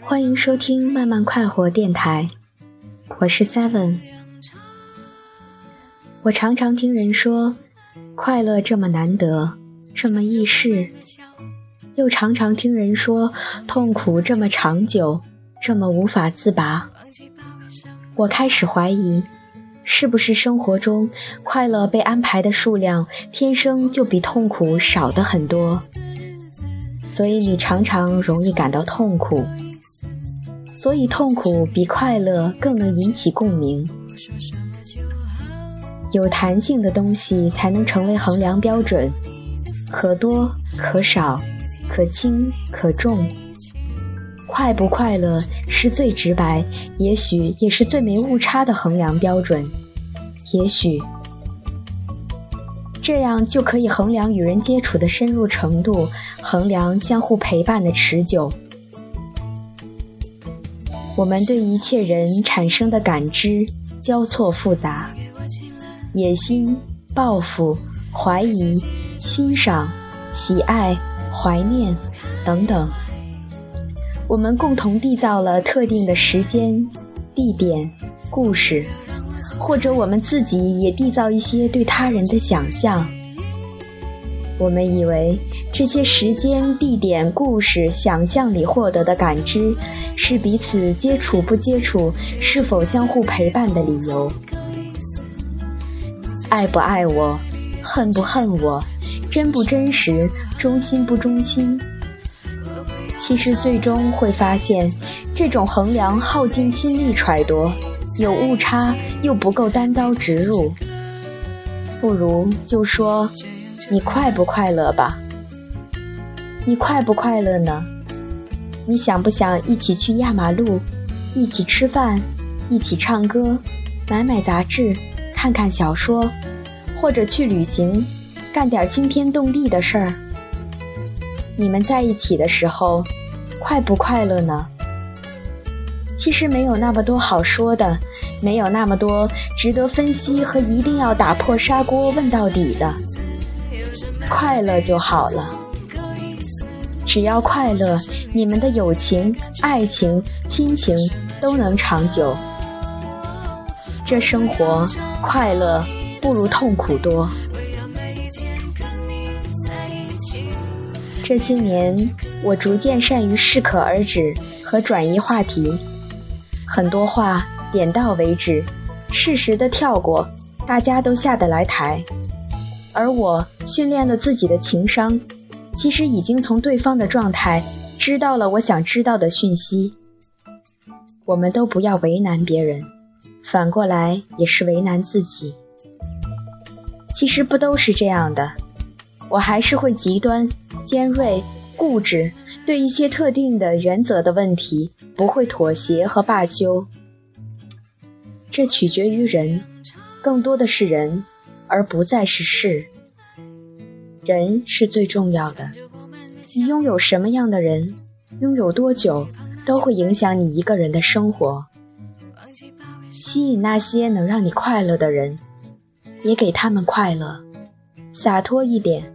欢迎收听慢慢快活电台，我是 Seven。我常常听人说，快乐这么难得，这么易逝，又常常听人说，痛苦这么长久，这么无法自拔。我开始怀疑，是不是生活中快乐被安排的数量天生就比痛苦少的很多，所以你常常容易感到痛苦。所以，痛苦比快乐更能引起共鸣。有弹性的东西才能成为衡量标准，可多可少，可轻可重。快不快乐是最直白，也许也是最没误差的衡量标准。也许这样就可以衡量与人接触的深入程度，衡量相互陪伴的持久。我们对一切人产生的感知交错复杂，野心、报复、怀疑、欣赏、喜爱、怀念等等。我们共同缔造了特定的时间、地点、故事，或者我们自己也缔造一些对他人的想象。我们以为这些时间、地点、故事、想象里获得的感知，是彼此接触不接触、是否相互陪伴的理由。爱不爱我，恨不恨我，真不真实，忠心不忠心。其实最终会发现，这种衡量耗尽心力揣度，有误差又不够单刀直入。不如就说。你快不快乐吧？你快不快乐呢？你想不想一起去压马路，一起吃饭，一起唱歌，买买杂志，看看小说，或者去旅行，干点惊天动地的事儿？你们在一起的时候，快不快乐呢？其实没有那么多好说的，没有那么多值得分析和一定要打破砂锅问到底的。快乐就好了，只要快乐，你们的友情、爱情、亲情都能长久。这生活快乐不如痛苦多。这些年，我逐渐善于适可而止和转移话题，很多话点到为止，适时的跳过，大家都下得来台。而我训练了自己的情商，其实已经从对方的状态知道了我想知道的讯息。我们都不要为难别人，反过来也是为难自己。其实不都是这样的，我还是会极端、尖锐、固执，对一些特定的原则的问题不会妥协和罢休。这取决于人，更多的是人。而不再是事，人是最重要的。你拥有什么样的人，拥有多久，都会影响你一个人的生活。吸引那些能让你快乐的人，也给他们快乐。洒脱一点，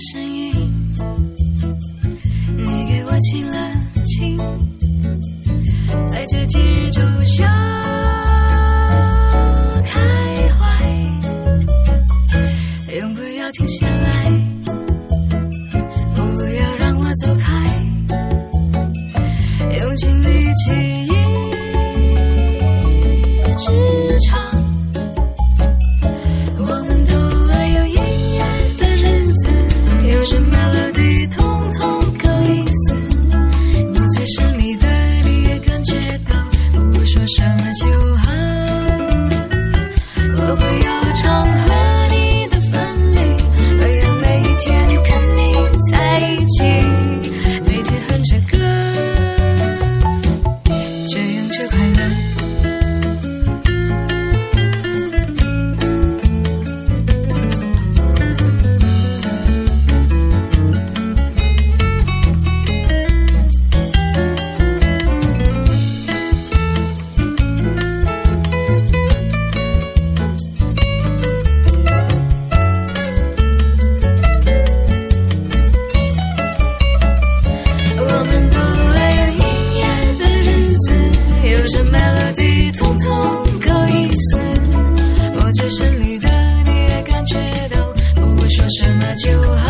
声音你给我亲了亲在这几日就笑开怀永不要停下来不要让我走开。用尽力气一直唱。就好。